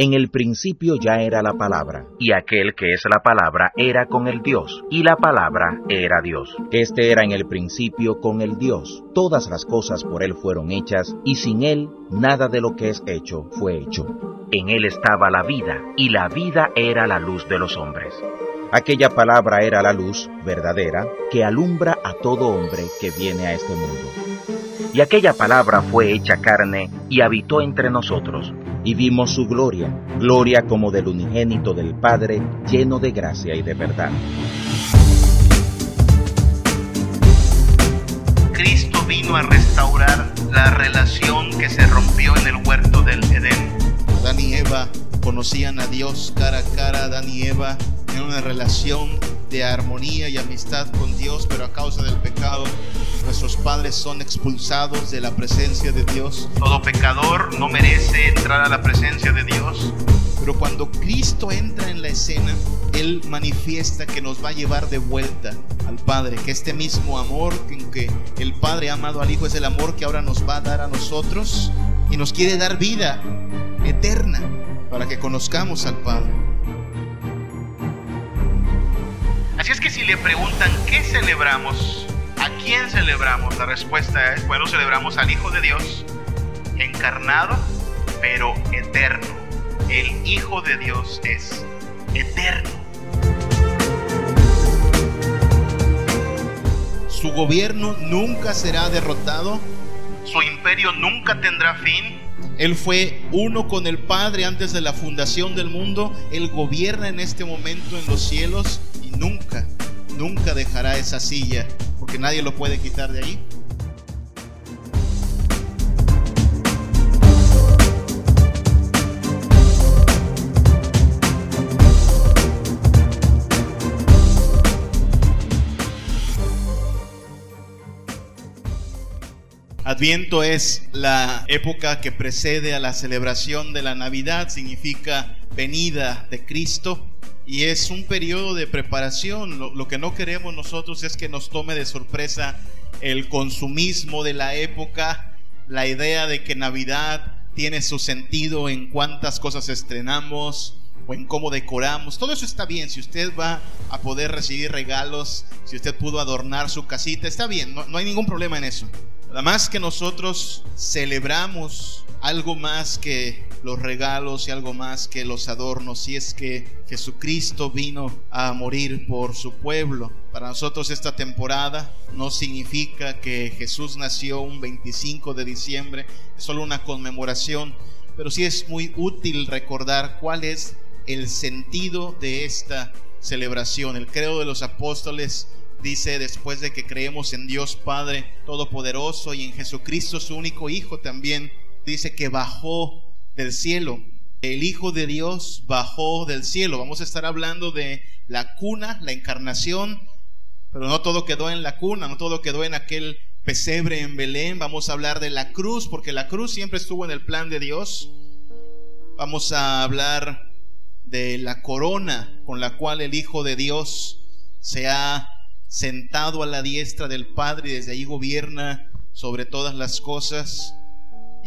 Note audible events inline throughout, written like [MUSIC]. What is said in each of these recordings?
En el principio ya era la palabra, y aquel que es la palabra era con el Dios, y la palabra era Dios. Este era en el principio con el Dios. Todas las cosas por él fueron hechas, y sin él nada de lo que es hecho fue hecho. En él estaba la vida, y la vida era la luz de los hombres. Aquella palabra era la luz verdadera que alumbra a todo hombre que viene a este mundo. Y aquella palabra fue hecha carne y habitó entre nosotros y vimos su gloria, gloria como del unigénito del Padre, lleno de gracia y de verdad. Cristo vino a restaurar la relación que se rompió en el huerto del Edén. Adán y Eva conocían a Dios cara a cara, Adán y Eva en una relación de armonía y amistad con Dios, pero a causa del pecado nuestros padres son expulsados de la presencia de Dios. Todo pecador no merece entrar a la presencia de Dios. Pero cuando Cristo entra en la escena, Él manifiesta que nos va a llevar de vuelta al Padre, que este mismo amor en que el Padre ha amado al Hijo es el amor que ahora nos va a dar a nosotros y nos quiere dar vida eterna para que conozcamos al Padre. Así es que si le preguntan qué celebramos, a quién celebramos, la respuesta es, bueno, celebramos al Hijo de Dios, encarnado, pero eterno. El Hijo de Dios es eterno. Su gobierno nunca será derrotado. Su imperio nunca tendrá fin. Él fue uno con el Padre antes de la fundación del mundo. Él gobierna en este momento en los cielos nunca, nunca dejará esa silla, porque nadie lo puede quitar de ahí. Adviento es la época que precede a la celebración de la Navidad, significa venida de Cristo y es un periodo de preparación. Lo, que no queremos nosotros es que nos tome de sorpresa el consumismo de la época, la idea de que Navidad tiene su sentido en cuántas cosas estrenamos o en cómo decoramos. Todo eso está bien. Si usted va a poder recibir regalos, si usted pudo adornar su casita, está bien. No, no hay ningún problema en eso. Además que nosotros celebramos algo más que los regalos y algo más que los adornos, si es que Jesucristo vino a morir por su pueblo. Para nosotros esta temporada no significa que Jesús nació un 25 de diciembre, es solo una conmemoración, pero sí es muy útil recordar cuál es el sentido de esta celebración. El credo de los apóstoles dice después de que creemos en Dios Padre Todopoderoso y en Jesucristo su único Hijo también, dice que bajó del cielo. El Hijo de Dios bajó del cielo. Vamos a estar hablando de la cuna, la encarnación, pero no todo quedó en la cuna, no todo quedó en aquel pesebre en Belén. Vamos a hablar de la cruz, porque la cruz siempre estuvo en el plan de Dios. Vamos a hablar de la corona con la cual el Hijo de Dios se ha sentado a la diestra del Padre y desde ahí gobierna sobre todas las cosas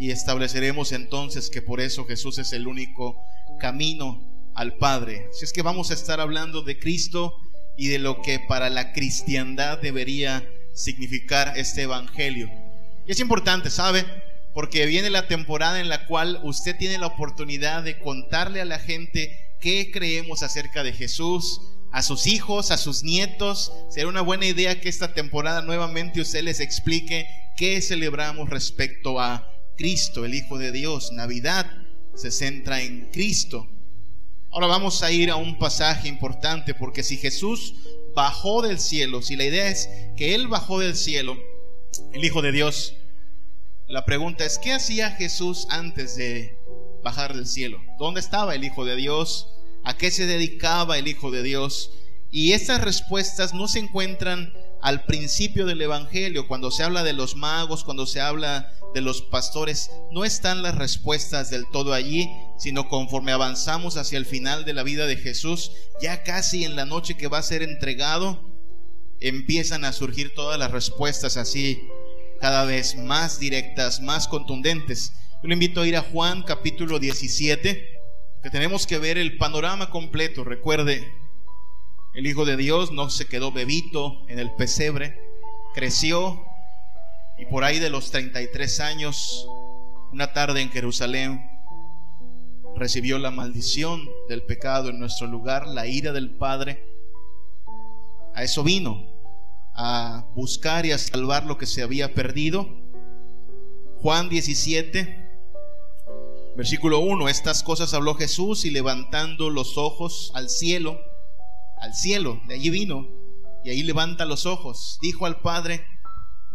y estableceremos entonces que por eso Jesús es el único camino al Padre. Si es que vamos a estar hablando de Cristo y de lo que para la cristiandad debería significar este Evangelio. Y es importante, ¿sabe? Porque viene la temporada en la cual usted tiene la oportunidad de contarle a la gente qué creemos acerca de Jesús, a sus hijos, a sus nietos. Será una buena idea que esta temporada nuevamente usted les explique qué celebramos respecto a Cristo, el Hijo de Dios. Navidad se centra en Cristo. Ahora vamos a ir a un pasaje importante porque si Jesús bajó del cielo, si la idea es que Él bajó del cielo, el Hijo de Dios, la pregunta es, ¿qué hacía Jesús antes de bajar del cielo? ¿Dónde estaba el Hijo de Dios? ¿A qué se dedicaba el Hijo de Dios? Y estas respuestas no se encuentran al principio del Evangelio, cuando se habla de los magos, cuando se habla de los pastores, no están las respuestas del todo allí, sino conforme avanzamos hacia el final de la vida de Jesús, ya casi en la noche que va a ser entregado, empiezan a surgir todas las respuestas así, cada vez más directas, más contundentes. Yo le invito a ir a Juan capítulo 17. que tenemos que ver el panorama completo. Recuerde, el Hijo de Dios no se quedó bebito en el pesebre, creció y por ahí de los 33 años, una tarde en Jerusalén, recibió la maldición del pecado en nuestro lugar, la ira del Padre. A eso vino, a buscar y a salvar lo que se había perdido. Juan 17, versículo 1, estas cosas habló Jesús y levantando los ojos al cielo, al cielo, de allí vino, y ahí levanta los ojos, dijo al Padre,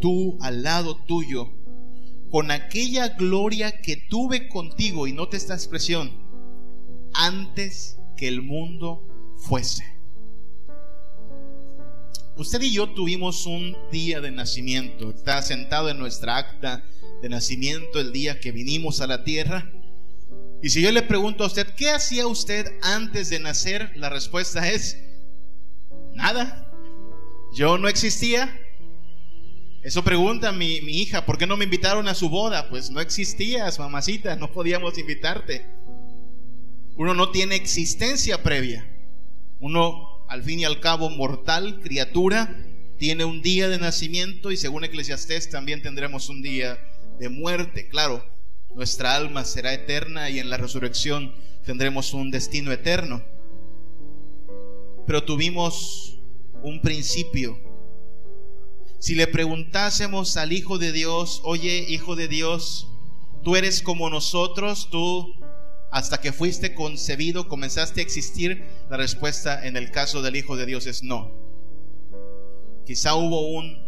tú al lado tuyo con aquella gloria que tuve contigo, y note esta expresión, antes que el mundo fuese. Usted y yo tuvimos un día de nacimiento, está sentado en nuestra acta de nacimiento el día que vinimos a la tierra. Y si yo le pregunto a usted, ¿qué hacía usted antes de nacer? La respuesta es, nada. Yo no existía, eso pregunta mi, mi, hija, ¿por qué no me invitaron a su boda? Pues no existías, mamacita, no podíamos invitarte. Uno no tiene existencia previa. Uno, al fin y al cabo, mortal, criatura, tiene un día de nacimiento y según Eclesiastés también tendremos un día de muerte. Claro, nuestra alma será eterna y en la resurrección tendremos un destino eterno. Pero tuvimos un principio si le preguntásemos al Hijo de Dios, oye, Hijo de Dios, tú eres como nosotros, tú hasta que fuiste concebido comenzaste a existir, la respuesta en el caso del Hijo de Dios es no. Quizá hubo un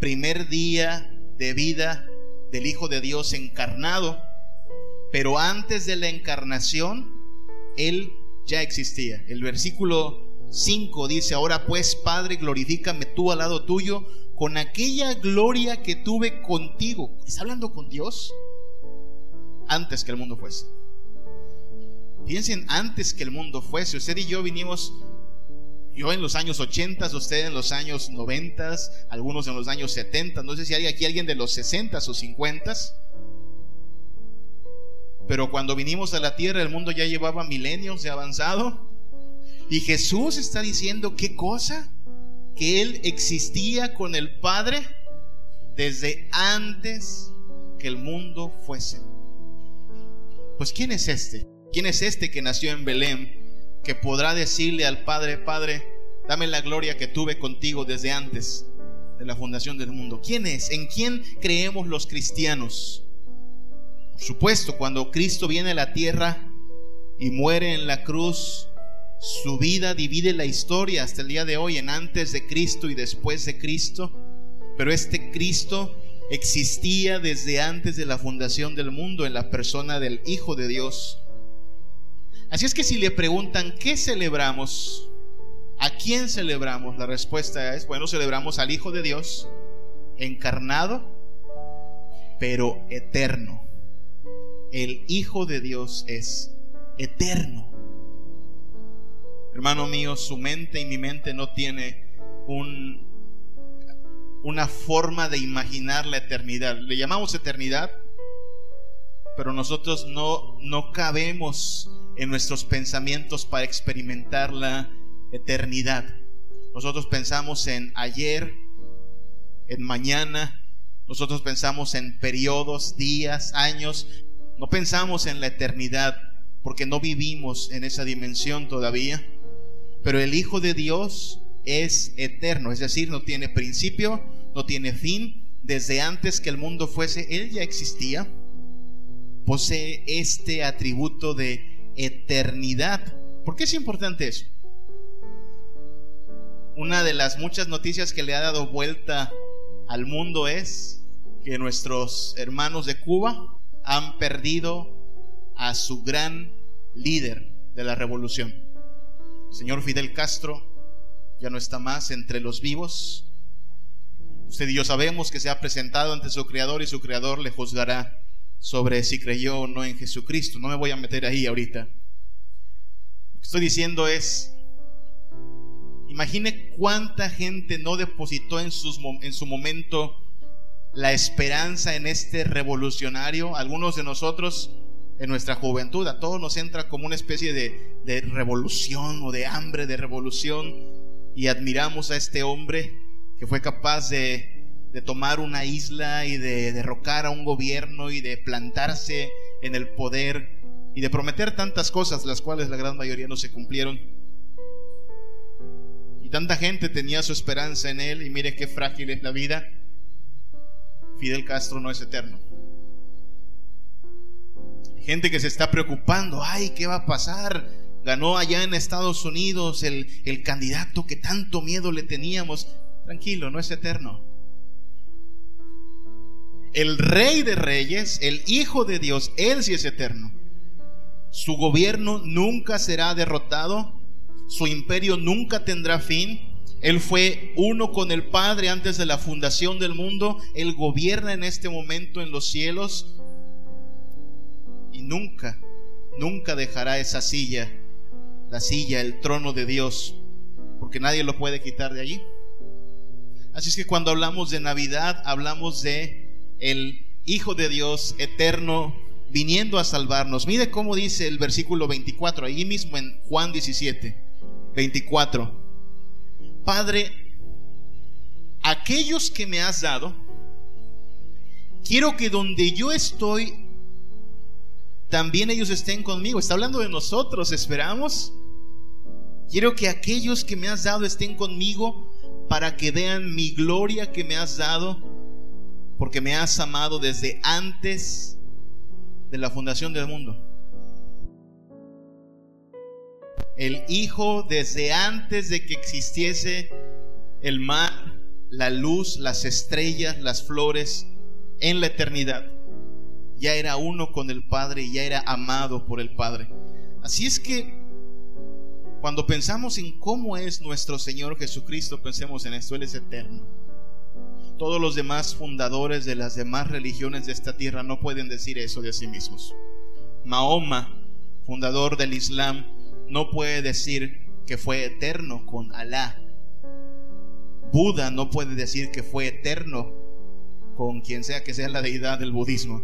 primer día de vida del Hijo de Dios encarnado, pero antes de la encarnación, Él ya existía. El versículo 5 dice, ahora pues Padre, glorifícame tú al lado tuyo con aquella gloria que tuve contigo. ¿Está hablando con Dios? Antes que el mundo fuese. Piensen antes que el mundo fuese. Usted y yo vinimos, yo en los años 80, usted en los años 90, algunos en los años 70. No sé si hay aquí alguien de los 60 o 50. Pero cuando vinimos a la tierra, el mundo ya llevaba milenios de avanzado. Y Jesús está diciendo, ¿qué cosa? Que Él existía con el Padre desde antes que el mundo fuese. Pues ¿quién es este? ¿Quién es este que nació en Belén que podrá decirle al Padre, Padre, dame la gloria que tuve contigo desde antes de la fundación del mundo? ¿Quién es? ¿En quién creemos los cristianos? Por supuesto, cuando Cristo viene a la tierra y muere en la cruz, su vida divide la historia hasta el día de hoy en antes de Cristo y después de Cristo, pero este Cristo existía desde antes de la fundación del mundo en la persona del Hijo de Dios. Así es que si le preguntan, ¿qué celebramos? ¿A quién celebramos? La respuesta es, bueno, celebramos al Hijo de Dios, encarnado, pero eterno. El Hijo de Dios es eterno. Hermano mío, su mente y mi mente no tiene un, una forma de imaginar la eternidad. Le llamamos eternidad, pero nosotros no, no cabemos en nuestros pensamientos para experimentar la eternidad. Nosotros pensamos en ayer, en mañana, nosotros pensamos en periodos, días, años, no pensamos en la eternidad porque no vivimos en esa dimensión todavía. Pero el Hijo de Dios es eterno, es decir, no tiene principio, no tiene fin. Desde antes que el mundo fuese, Él ya existía. Posee este atributo de eternidad. ¿Por qué es importante eso? Una de las muchas noticias que le ha dado vuelta al mundo es que nuestros hermanos de Cuba han perdido a su gran líder, de la revolución. Señor Fidel Castro ya no está más entre los vivos. Usted y yo sabemos que se ha presentado ante su Creador y su Creador le juzgará sobre si creyó o no en Jesucristo. No me voy a meter ahí ahorita. Lo que estoy diciendo es, imagine cuánta gente no depositó en, en su momento la esperanza en este revolucionario. Algunos de nosotros en nuestra juventud, a todos nos entra como una especie de, de revolución o de hambre de revolución y admiramos a este hombre que fue capaz de de tomar una isla y de derrocar a un gobierno y de plantarse en el poder y de prometer tantas cosas, las cuales la gran mayoría no se cumplieron. Y tanta gente tenía su esperanza en él y mire qué frágil es la vida. Fidel Castro no es eterno. Gente que se está preocupando, ay, ¿qué va a pasar? Ganó allá en Estados Unidos el, el candidato que tanto miedo le teníamos. Tranquilo, no es eterno el rey de reyes, el Hijo de Dios, Él sí es eterno. Su gobierno nunca será derrotado, su imperio nunca tendrá fin. Él fue uno con el Padre antes de la fundación del mundo, Él gobierna en este momento en los cielos nunca, nunca dejará esa silla, la silla, el trono de Dios, porque nadie lo puede quitar de allí. Así es que cuando hablamos de Navidad, hablamos de el Hijo de Dios eterno viniendo a salvarnos. Mire cómo dice el versículo 24, ahí mismo en Juan 17, 24. Padre, aquellos que me has dado, quiero que donde yo estoy, también ellos estén conmigo. Está hablando de nosotros, esperamos. Quiero que aquellos que me has dado estén conmigo para que vean mi gloria que me has dado porque me has amado desde antes de la fundación del mundo. El Hijo desde antes de que existiese el mar, la luz, las estrellas, las flores, en la eternidad. Ya era uno con el Padre y ya era amado por el Padre. Así es que cuando pensamos en cómo es nuestro Señor Jesucristo, pensemos en esto, Él es eterno todos los demás fundadores de las demás religiones de esta tierra no pueden decir eso de sí mismos. Mahoma, fundador del Islam, no puede decir que fue eterno con Alá. Buda no puede decir que fue eterno con quien sea que sea la deidad del budismo.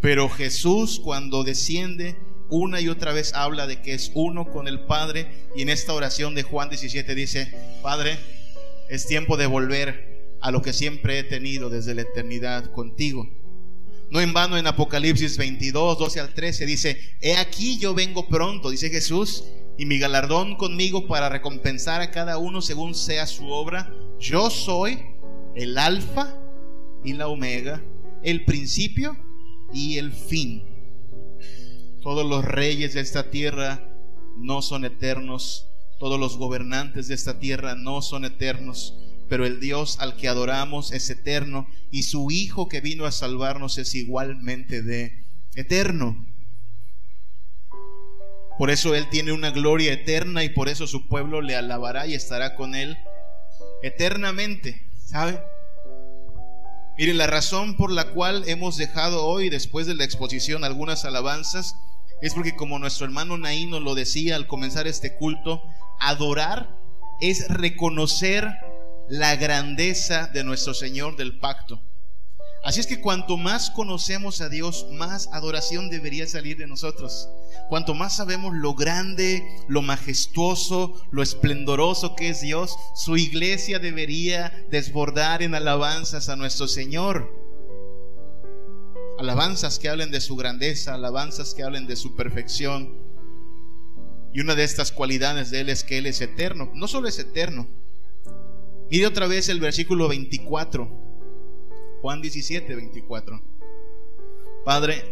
Pero Jesús cuando desciende una y otra vez habla de que es uno con el Padre y en esta oración de Juan 17 dice, Padre, es tiempo de volver a lo que siempre he tenido desde la eternidad contigo. No en vano en Apocalipsis 22, 12 al 13 dice, he aquí yo vengo pronto, dice Jesús, y mi galardón conmigo para recompensar a cada uno según sea su obra. Yo soy el alfa y la omega, el principio y el fin. Todos los reyes de esta tierra no son eternos, todos los gobernantes de esta tierra no son eternos pero el Dios al que adoramos es eterno y su Hijo que vino a salvarnos es igualmente de eterno. Por eso Él tiene una gloria eterna y por eso su pueblo le alabará y estará con Él eternamente. ¿Sabe? Mire, la razón por la cual hemos dejado hoy, después de la exposición, algunas alabanzas, es porque como nuestro hermano Naíno lo decía al comenzar este culto, adorar es reconocer la grandeza de nuestro Señor del pacto. Así es que cuanto más conocemos a Dios, más adoración debería salir de nosotros. Cuanto más sabemos lo grande, lo majestuoso, lo esplendoroso que es Dios, su iglesia debería desbordar en alabanzas a nuestro Señor. Alabanzas que hablen de su grandeza, alabanzas que hablen de su perfección. Y una de estas cualidades de Él es que Él es eterno. No solo es eterno, Mire otra vez el versículo 24. Juan 17, 24. Padre,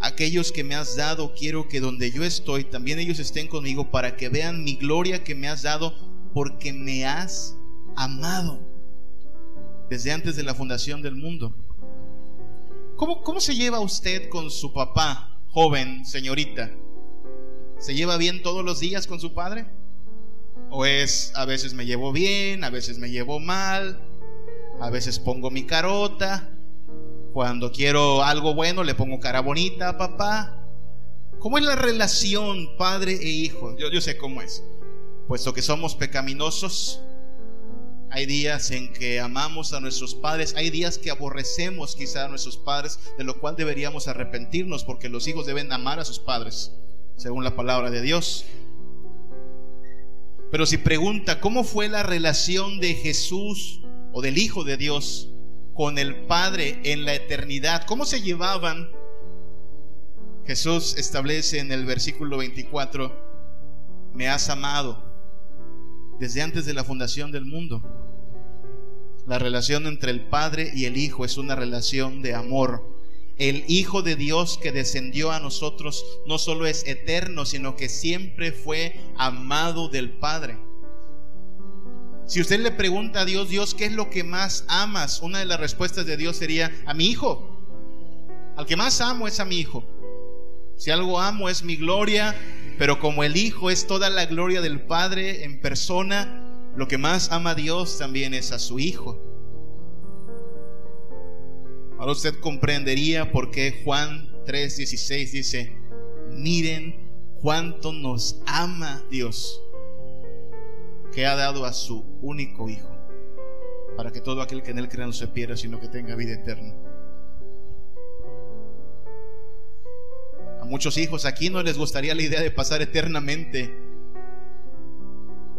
aquellos que me has dado, quiero que donde yo estoy, también ellos estén conmigo para que vean mi gloria que me has dado, porque me has amado desde antes de la fundación del mundo. ¿Cómo, cómo se lleva usted con su papá, joven, señorita? ¿Se lleva bien todos los días con su padre? ¿O es a veces me llevo bien, a veces me llevo mal, a veces pongo mi carota, cuando quiero algo bueno le pongo cara bonita a papá? ¿Cómo es la relación padre e hijo? Yo, sé cómo es. Puesto que somos pecaminosos, hay días en que amamos a nuestros padres, hay días que aborrecemos quizá a nuestros padres, de lo cual deberíamos arrepentirnos porque los hijos deben amar a sus padres, según la palabra de Dios. Pero si pregunta, ¿cómo fue la relación de Jesús o del Hijo de Dios con el Padre en la eternidad? ¿Cómo se llevaban? Jesús establece en el versículo 24, me has amado desde antes de la fundación del mundo. La relación entre el Padre y el Hijo es una relación de amor. El Hijo de Dios que descendió a nosotros no solo es eterno, sino que siempre fue amado del Padre. Si usted le pregunta a Dios, Dios, ¿qué es lo que más amas? Una de las respuestas de Dios sería, a mi Hijo. Al que más amo es a mi Hijo. Si algo amo es mi gloria, pero como el Hijo es toda la gloria del Padre en persona, lo que más ama a Dios también es a su Hijo. Ahora usted comprendería por qué Juan 3:16 dice, miren cuánto nos ama Dios, que ha dado a su único Hijo, para que todo aquel que en él crea no se pierda, sino que tenga vida eterna. A muchos hijos aquí no les gustaría la idea de pasar eternamente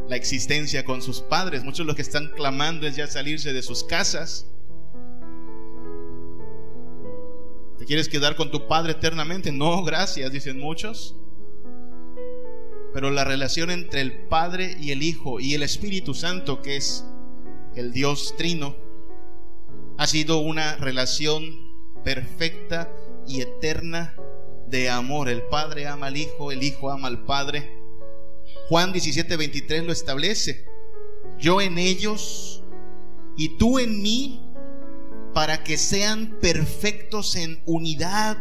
la existencia con sus padres. Muchos lo que están clamando es ya salirse de sus casas. ¿Te quieres quedar con tu padre eternamente? No, gracias, dicen muchos. Pero la relación entre el Padre y el Hijo y el Espíritu Santo, que es el Dios Trino, ha sido una relación perfecta y eterna de amor. El Padre ama al Hijo, el Hijo ama al Padre. Juan 17, 23 lo establece. Yo en ellos y tú en mí, para que sean perfectos en unidad,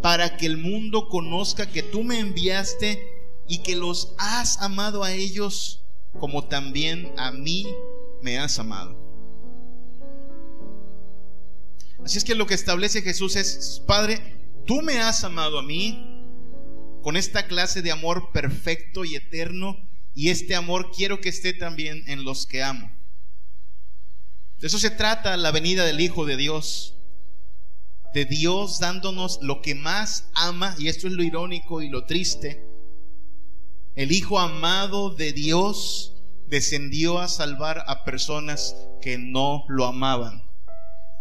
para que el mundo conozca que tú me enviaste y que los has amado a ellos como también a mí me has amado. Así es que lo que establece Jesús es, Padre, tú me has amado a mí, con esta clase de amor perfecto y eterno, y este amor quiero que esté también en los que amo. De eso se trata la venida del Hijo de Dios, de Dios dándonos lo que más ama, y esto es lo irónico y lo triste, el Hijo amado de Dios descendió a salvar a personas que no lo amaban.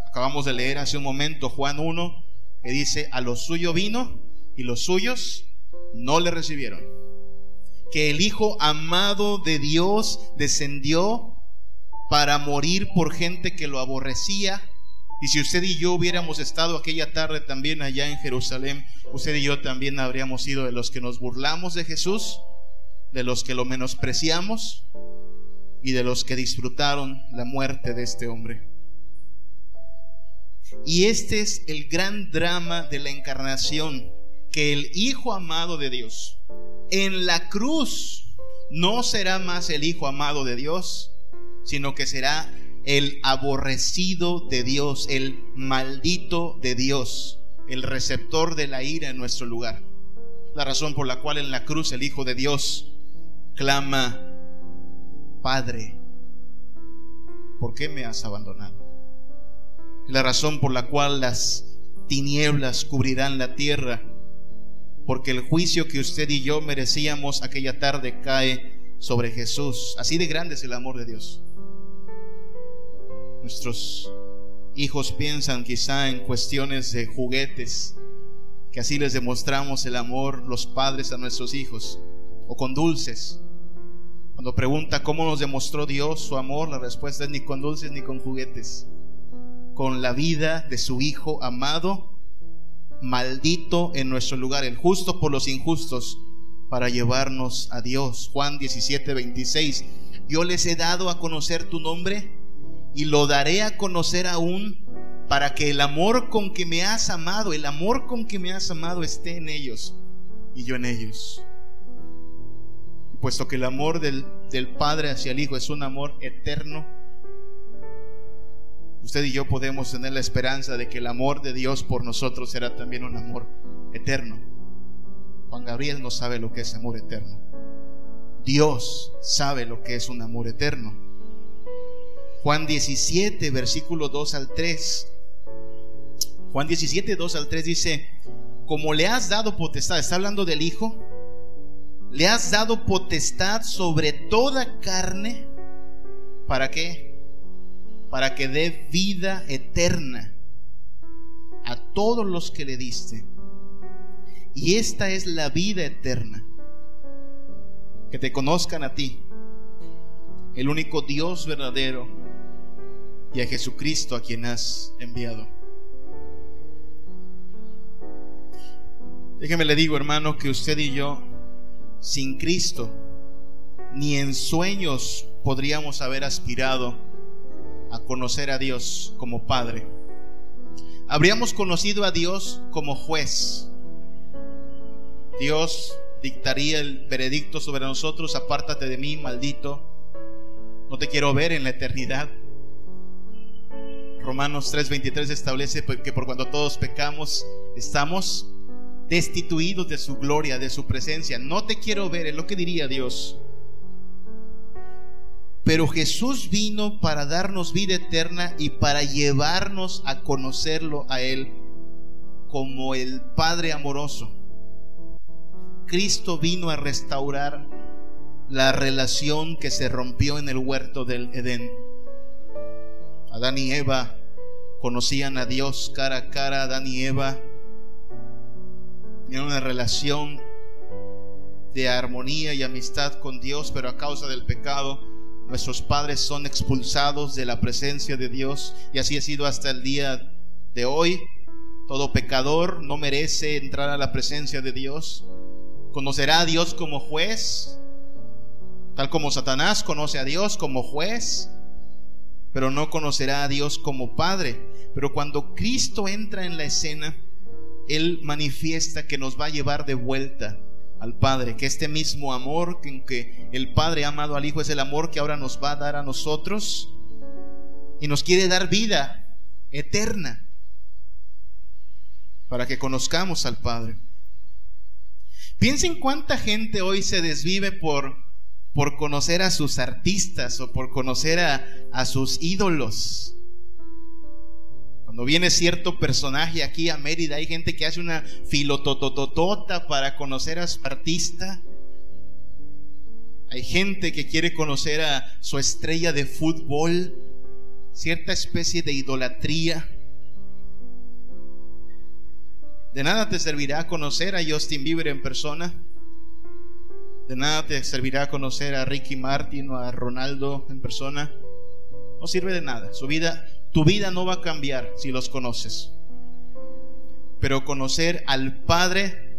Acabamos de leer hace un momento Juan 1, que dice, a lo suyo vino y los suyos no le recibieron. Que el Hijo amado de Dios descendió para morir por gente que lo aborrecía. Y si usted y yo hubiéramos estado aquella tarde también allá en Jerusalén, usted y yo también habríamos sido de los que nos burlamos de Jesús, de los que lo menospreciamos y de los que disfrutaron la muerte de este hombre. Y este es el gran drama de la encarnación que el Hijo amado de Dios en la cruz no será más el Hijo amado de Dios, sino que será el aborrecido de Dios, el maldito de Dios, el receptor de la ira en nuestro lugar. La razón por la cual en la cruz el Hijo de Dios clama, Padre, ¿por qué me has abandonado? La razón por la cual las tinieblas cubrirán la tierra porque el juicio que usted y yo merecíamos aquella tarde cae sobre Jesús. Así de grande es el amor de Dios. Nuestros hijos piensan quizá en cuestiones de juguetes, que así les demostramos el amor los padres a nuestros hijos, con dulces. Cuando pregunta cómo nos demostró Dios su amor, la respuesta es ni con dulces ni con juguetes, con la vida de su Hijo amado maldito en nuestro lugar, el justo por los injustos, para llevarnos a Dios. Juan 17, 26. Yo les he dado a conocer tu nombre y lo daré a conocer aún para que el amor con que me has amado, el amor con que me has amado esté en ellos y yo en ellos. Puesto que el amor del, del Padre hacia el Hijo es un amor eterno, usted y yo podemos tener la esperanza de que el amor de Dios por nosotros será también un amor eterno. Juan Gabriel no sabe lo que es amor eterno. Dios sabe lo que es un amor eterno. Juan 17, versículo 2 al 3. Juan 17, 2 al 3 dice, como le has dado potestad, está hablando del Hijo, le has dado potestad sobre toda carne. ¿Para qué? para que dé vida eterna a todos los que le diste. Y esta es la vida eterna, que te conozcan a ti, el único Dios verdadero, y a Jesucristo a quien has enviado. Déjeme le digo, hermano, que usted y yo, sin Cristo, ni en sueños podríamos haber aspirado a conocer a Dios como Padre. Habríamos conocido a Dios como juez. Dios dictaría el veredicto sobre nosotros, apártate de mí, maldito, no te quiero ver en la eternidad. Romanos 3:23 establece que por cuando todos pecamos estamos destituidos de su gloria, de su presencia. No te quiero ver, es lo que diría Dios. Pero Jesús vino para darnos vida eterna y para llevarnos a conocerlo a Él como el Padre amoroso. Cristo vino a restaurar la relación que se rompió en el huerto del Edén. Adán y Eva conocían a Dios cara a cara. Adán y Eva tenían una relación de armonía y amistad con Dios, pero a causa del pecado Nuestros padres son expulsados de la presencia de Dios y así ha sido hasta el día de hoy. Todo pecador no merece entrar a la presencia de Dios. Conocerá a Dios como juez, tal como Satanás conoce a Dios como juez, pero no conocerá a Dios como Padre. Pero cuando Cristo entra en la escena, Él manifiesta que nos va a llevar de vuelta al Padre, que este mismo amor que, que el Padre ha amado al Hijo es el amor que ahora nos va a dar a nosotros y nos quiere dar vida eterna para que conozcamos al Padre. Piensen cuánta gente hoy se desvive por, por conocer a sus artistas o por conocer a, a sus ídolos. Cuando viene cierto personaje aquí a Mérida, hay gente que hace una filotototota para conocer a su artista. Hay gente que quiere conocer a su estrella de fútbol, cierta especie de idolatría. De nada te servirá conocer a Justin Bieber en persona. De nada te servirá conocer a Ricky Martin o a Ronaldo en persona. No sirve de nada. Su vida tu vida no va a cambiar si los conoces. Pero conocer al Padre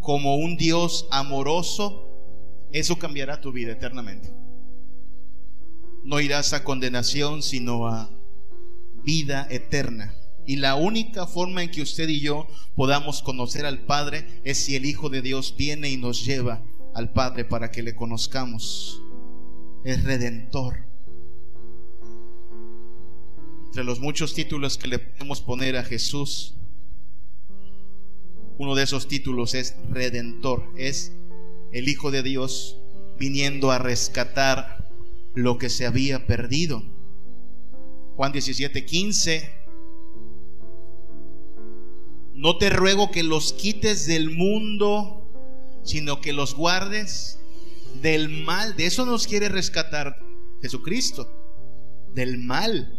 como un Dios amoroso, eso cambiará tu vida eternamente. No irás a condenación, sino a vida eterna. Y la única forma en que usted y yo podamos conocer al Padre es si el Hijo de Dios viene y nos lleva al Padre para que le conozcamos. Es redentor entre los muchos títulos que le podemos poner a Jesús, uno de esos títulos es Redentor, es el Hijo de Dios viniendo a rescatar lo que se había perdido. Juan 17, 15. No te ruego que los quites del mundo, sino que los guardes del mal. De eso nos quiere rescatar Jesucristo, del mal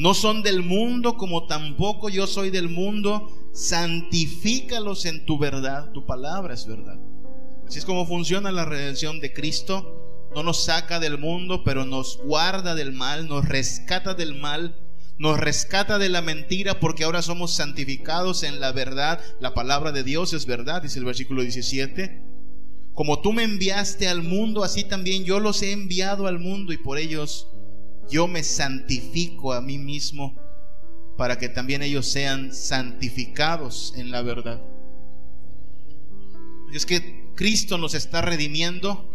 no son del mundo como tampoco yo soy del mundo. Santifícalos en tu verdad. Tu palabra es verdad. Así es como funciona la redención de Cristo. No nos saca del mundo, pero nos guarda del mal, nos rescata del mal, nos rescata de la mentira porque ahora somos santificados en la verdad. La palabra de Dios es verdad, dice el versículo 17. Como tú me enviaste al mundo, así también yo los he enviado al mundo y por ellos yo me santifico a mí mismo para que también ellos sean santificados en la verdad. Es que Cristo nos está redimiendo.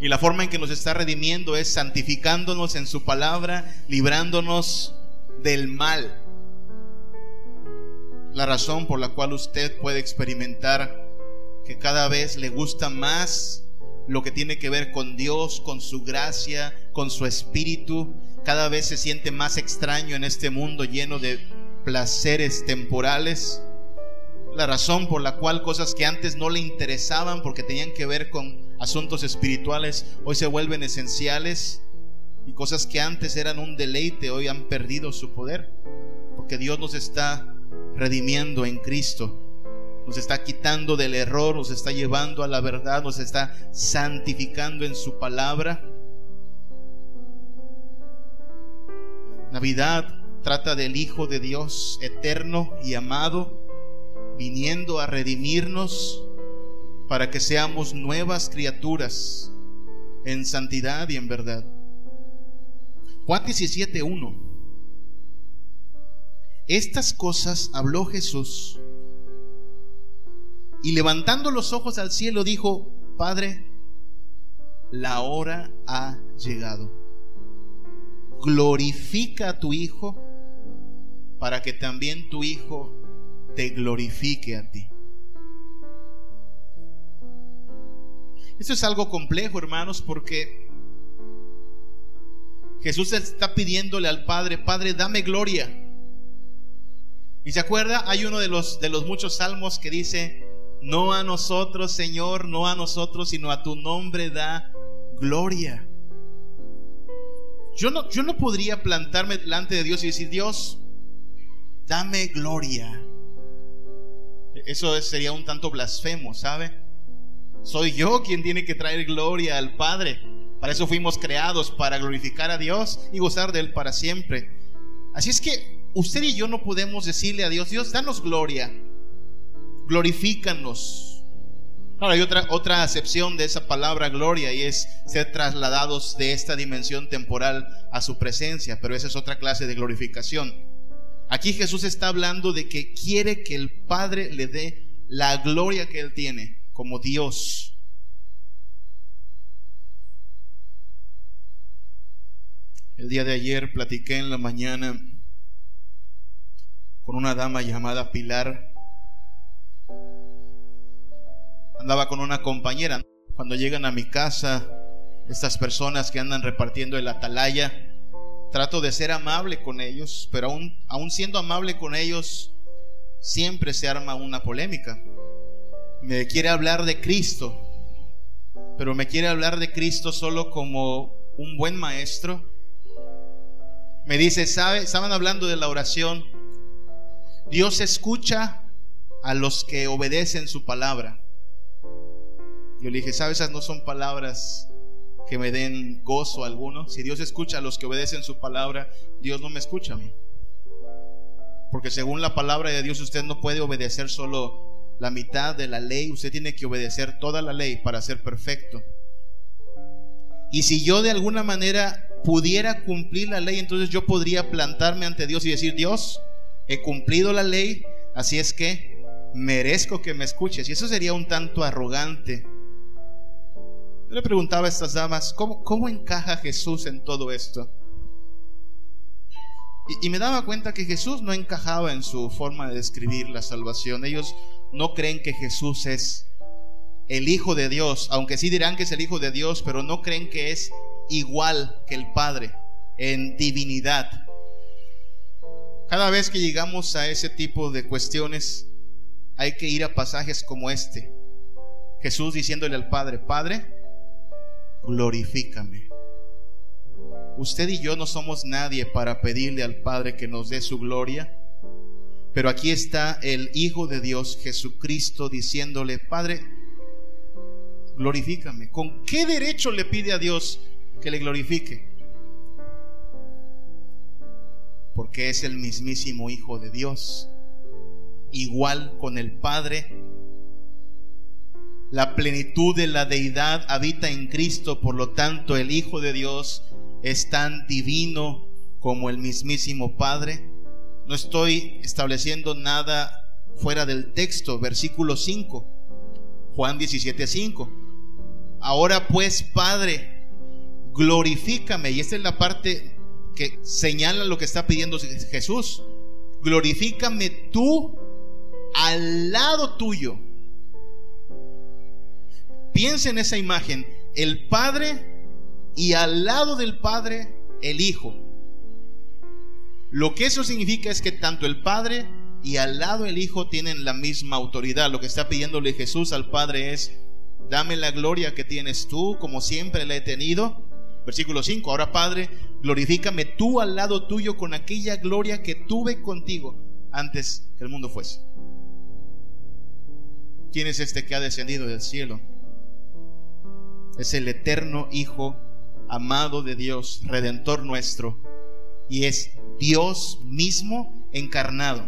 Y la forma en que nos está redimiendo es santificándonos en su palabra, librándonos del mal. La razón por la cual usted puede experimentar que cada vez le gusta más lo que tiene que ver con Dios, con su gracia, con su espíritu, cada vez se siente más extraño en este mundo lleno de placeres temporales. La razón por la cual cosas que antes no le interesaban porque tenían que ver con asuntos espirituales hoy se vuelven esenciales y cosas que antes eran un deleite hoy han perdido su poder porque Dios nos está redimiendo en Cristo. Nos está quitando del error, nos está llevando a la verdad, nos está santificando en su palabra. Navidad trata del Hijo de Dios eterno y amado, viniendo a redimirnos para que seamos nuevas criaturas en santidad y en verdad. Juan 17.1 Estas cosas habló Jesús y levantando los ojos al cielo dijo, Padre, la hora ha llegado glorifica a tu Hijo para que también tu Hijo te glorifique a ti. Esto es algo complejo, hermanos, porque Jesús está pidiéndole al Padre, Padre, dame gloria. Y se acuerda, hay uno de los, de los muchos salmos que dice, no a nosotros, Señor, no a nosotros, sino a tu nombre da gloria. Yo no, yo no podría plantarme delante de Dios y decir, Dios, dame gloria. Eso sería un tanto blasfemo, ¿sabe? Soy yo quien tiene que traer gloria al Padre. Para eso fuimos creados, para glorificar a Dios y gozar de Él para siempre. Así es que usted y yo no podemos decirle a Dios, Dios, danos gloria, glorifícanos, Ahora hay otra, otra acepción de esa palabra gloria y es ser trasladados de esta dimensión temporal a su presencia, pero esa es otra clase de glorificación. Aquí Jesús está hablando de que quiere que el Padre le dé la gloria que Él tiene como Dios. El día de ayer platiqué en la mañana con una dama llamada Pilar andaba con una compañera. Cuando llegan a mi casa, estas personas que andan repartiendo el atalaya, trato de ser amable con ellos, pero aún, aún siendo amable con ellos, siempre se arma una polémica. Me quiere hablar de Cristo, pero me quiere hablar de Cristo solo como un buen maestro. Me dice, ¿sabe? Estaban hablando de la oración. Dios escucha a los que obedecen su palabra. Yo le dije, ¿sabes? Esas no son palabras que me den gozo alguno. Si Dios escucha a los que obedecen su palabra, Dios no me escucha a mí. Porque según la palabra de Dios usted no puede obedecer solo la mitad de la ley, usted tiene que obedecer toda la ley para ser perfecto. Y si yo de alguna manera pudiera cumplir la ley, entonces yo podría plantarme ante Dios y decir, Dios, he cumplido la ley, así es que merezco que me escuches. Y eso sería un tanto arrogante. Yo le preguntaba a estas damas, ¿cómo, cómo encaja Jesús en todo esto? Y, y, me daba cuenta que Jesús no encajaba en su forma de describir la salvación. Ellos no creen que Jesús es el Hijo de Dios, aunque sí dirán que es el Hijo de Dios, pero no creen que es igual que el Padre en divinidad. Cada vez que llegamos a ese tipo de cuestiones, hay que ir a pasajes como este. Jesús diciéndole al Padre, Padre, glorifícame. Usted y yo no somos nadie para pedirle al Padre que nos dé su gloria, pero aquí está el Hijo de Dios, Jesucristo, diciéndole, Padre, glorifícame. ¿Con qué derecho le pide a Dios que le glorifique? Porque es el mismísimo Hijo de Dios, igual con el Padre la plenitud de la deidad habita en Cristo, por lo tanto el Hijo de Dios es tan divino como el mismísimo Padre. No estoy estableciendo nada fuera del texto, versículo 5. Juan 17:5. Ahora pues, Padre, glorifícame. Y esta es la parte que señala lo que está pidiendo Jesús. Glorifícame tú al lado tuyo. Piensa en esa imagen. El Padre y al lado del Padre el Hijo. Lo que eso significa es que tanto el Padre y al lado el Hijo tienen la misma autoridad. Lo que está pidiéndole Jesús al Padre es, dame la gloria que tienes tú, como siempre la he tenido. Versículo 5, ahora Padre, glorifícame tú al lado tuyo con aquella gloria que tuve contigo antes que el mundo fuese. ¿Quién es este que ha descendido del cielo? Es el eterno Hijo amado de Dios, redentor nuestro, y es Dios mismo encarnado.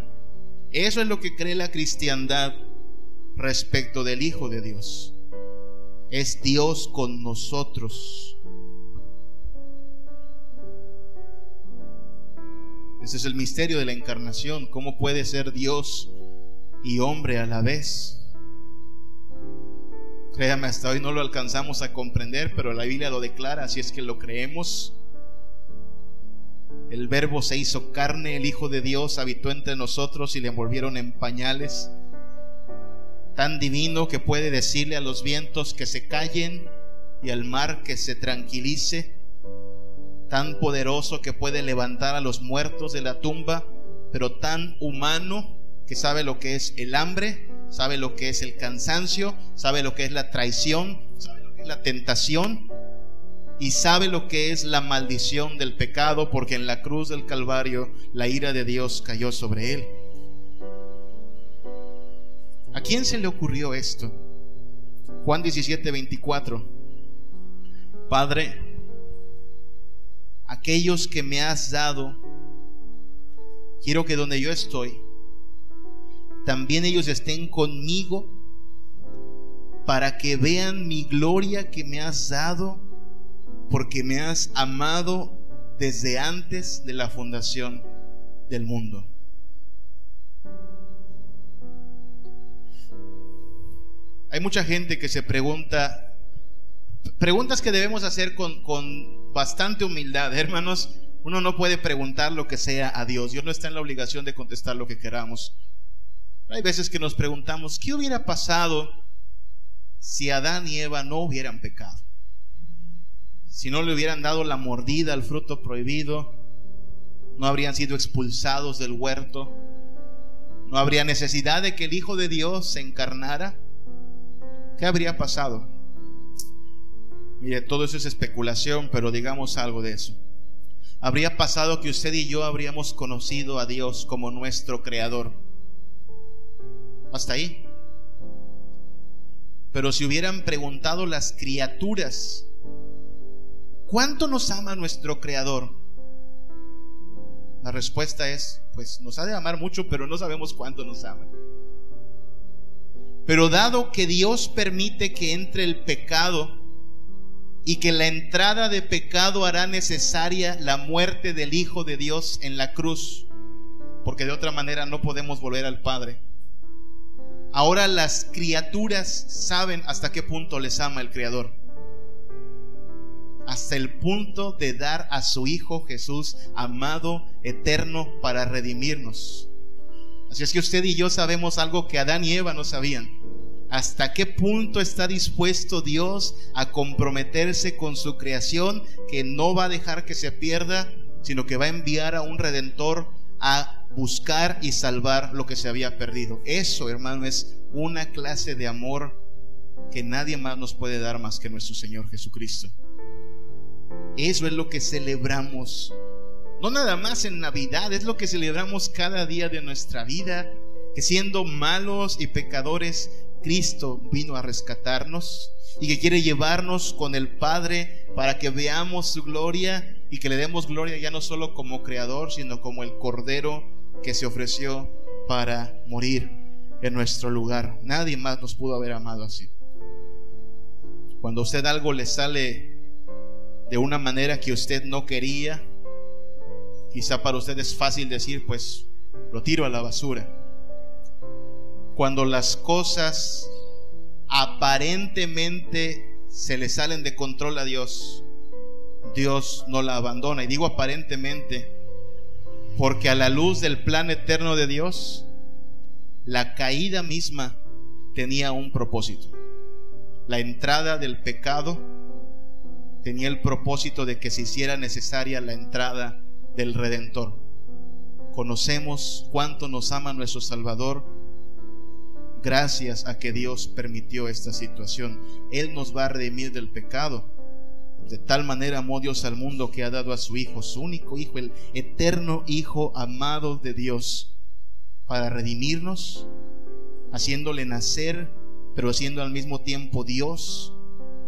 Eso es lo que cree la cristiandad respecto del Hijo de Dios. Es Dios con nosotros. Ese es el misterio de la encarnación. ¿Cómo puede ser Dios y hombre a la vez? Créame, hasta hoy no lo alcanzamos a comprender, pero la Biblia lo declara, así es que lo creemos. El verbo se hizo carne, el Hijo de Dios habitó entre nosotros y le envolvieron en pañales. Tan divino que puede decirle a los vientos que se callen y al mar que se tranquilice. Tan poderoso que puede levantar a los muertos de la tumba, pero tan humano que sabe lo que es el hambre sabe lo que es el cansancio, sabe lo que es la traición, sabe lo que es la tentación y sabe lo que es la maldición del pecado, porque en la cruz del Calvario la ira de Dios cayó sobre él. ¿A quién se le ocurrió esto? Juan 17, 24. Padre, aquellos que me has dado, quiero que donde yo estoy, también ellos estén conmigo para que vean mi gloria que me has dado, porque me has amado desde antes de la fundación del mundo. Hay mucha gente que se pregunta, preguntas que debemos hacer con, con bastante humildad, [LAUGHS] hermanos. Uno no puede preguntar lo que sea a Dios. Dios no está en la obligación de contestar lo que queramos. Hay veces que nos preguntamos, ¿qué hubiera pasado si Adán y Eva no hubieran pecado? Si no le hubieran dado la mordida al fruto prohibido, no habrían sido expulsados del huerto, no habría necesidad de que el Hijo de Dios se encarnara. ¿Qué habría pasado? Mire, todo eso es especulación, pero digamos algo de eso. Habría pasado que usted y yo habríamos conocido a Dios como nuestro Creador hasta ahí. Pero si hubieran preguntado las criaturas, ¿cuánto nos ama nuestro Creador? La respuesta es, pues nos ha de amar mucho, pero no sabemos cuánto nos ama. Pero dado que Dios permite que entre el pecado y que la entrada de pecado hará necesaria la muerte del Hijo de Dios en la cruz, porque de otra manera no podemos volver al Padre Ahora las criaturas saben hasta qué punto les ama el Creador. Hasta el punto de dar a su Hijo Jesús amado, eterno, para redimirnos. Así es que usted y yo sabemos algo que Adán y Eva no sabían. ¿Hasta qué punto está dispuesto Dios a comprometerse con su creación que no va a dejar que se pierda, sino que va a enviar a un redentor a buscar y salvar lo que se había perdido. Eso, hermano, es una clase de amor que nadie más nos puede dar más que nuestro Señor Jesucristo. Eso es lo que celebramos. No nada más en Navidad, es lo que celebramos cada día de nuestra vida, que siendo malos y pecadores, Cristo vino a rescatarnos y que quiere llevarnos con el Padre para que veamos su gloria y que le demos gloria ya no solo como creador, sino como el Cordero que se ofreció para morir en nuestro lugar. Nadie más nos pudo haber amado así. Cuando a usted algo le sale de una manera que usted no quería, quizá para usted es fácil decir, pues lo tiro a la basura. Cuando las cosas aparentemente se le salen de control a Dios, Dios no la abandona. Y digo aparentemente, porque a la luz del plan eterno de Dios, la caída misma tenía un propósito. La entrada del pecado tenía el propósito de que se hiciera necesaria la entrada del Redentor. Conocemos cuánto nos ama nuestro Salvador gracias a que Dios permitió esta situación. Él nos va a redimir del pecado. De tal manera amó Dios al mundo que ha dado a su Hijo, su único Hijo, el eterno Hijo amado de Dios, para redimirnos, haciéndole nacer, pero siendo al mismo tiempo Dios,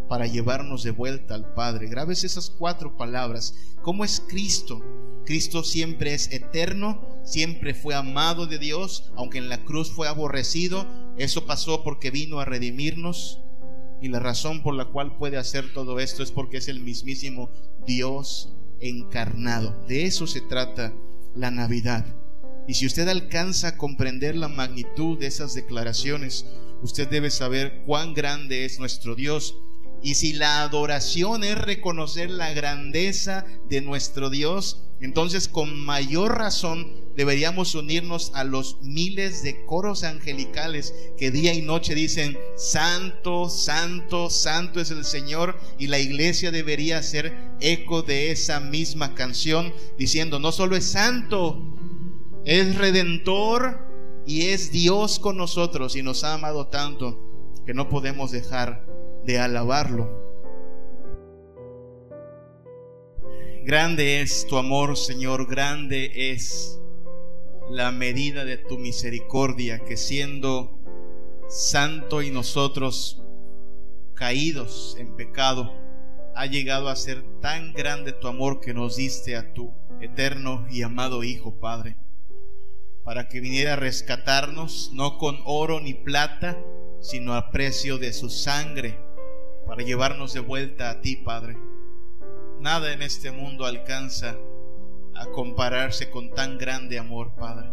para llevarnos de vuelta al Padre. Grabes esas cuatro palabras. ¿Cómo es Cristo? Cristo siempre es eterno, siempre fue amado de Dios, aunque en la cruz fue aborrecido. Eso pasó porque vino a redimirnos. Y la razón por la cual puede hacer todo esto es porque es el mismísimo Dios encarnado. De eso se trata la Navidad. Y si usted alcanza a comprender la magnitud de esas declaraciones, usted debe saber cuán grande es nuestro Dios y si la adoración es reconocer la grandeza de nuestro Dios, entonces con mayor razón deberíamos unirnos a los miles de coros angelicales que día y noche dicen, Santo, Santo, Santo es el Señor. Y la iglesia debería hacer eco de esa misma canción, diciendo, no solo es Santo, es Redentor y es Dios con nosotros y nos ha amado tanto que no podemos dejar de alabarlo. Grande es tu amor, Señor, grande es la medida de tu misericordia, que siendo santo y nosotros caídos en pecado, ha llegado a ser tan grande tu amor que nos diste a tu eterno y amado Hijo, Padre, para que viniera a rescatarnos, no con oro ni plata, sino a precio de su sangre para llevarnos de vuelta a ti, Padre. Nada en este mundo alcanza a compararse con tan grande amor, Padre.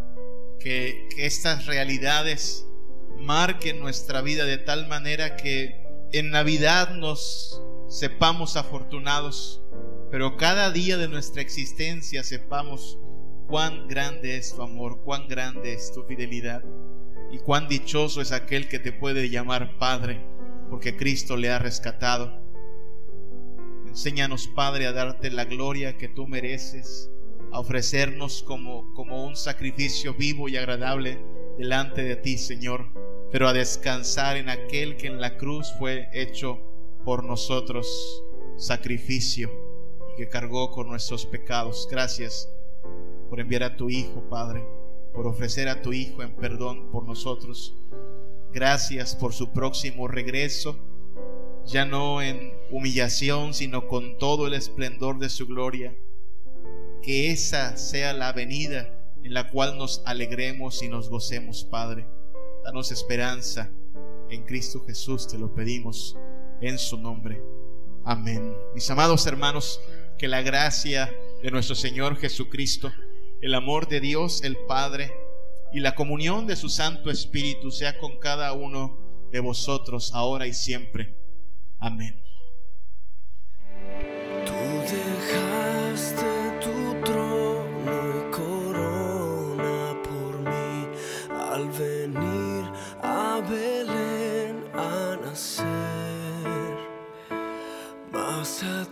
Que, estas realidades marquen nuestra vida de tal manera que en Navidad nos sepamos afortunados, pero cada día de nuestra existencia sepamos cuán grande es tu amor, cuán grande es tu fidelidad y cuán dichoso es aquel que te puede llamar Padre porque Cristo le ha rescatado. Enséñanos, Padre, a darte la gloria que tú mereces, a ofrecernos como, como un sacrificio vivo y agradable delante de ti, Señor, pero a descansar en aquel que en la cruz fue hecho por nosotros sacrificio y que cargó con nuestros pecados. Gracias por enviar a tu Hijo, Padre, por ofrecer a tu Hijo en perdón por nosotros. Gracias por su próximo regreso, ya no en humillación, sino con todo el esplendor de su gloria. Que esa sea la venida en la cual nos alegremos y nos gocemos, Padre. Danos esperanza. En Cristo Jesús te lo pedimos en su nombre. Amén. Mis amados hermanos, que la gracia de nuestro Señor Jesucristo, el amor de Dios el Padre, y la comunión de su Santo Espíritu sea con cada uno de vosotros ahora y siempre. Amén. Tú dejaste tu trono y corona por mí al venir a Belén a nacer. Mas a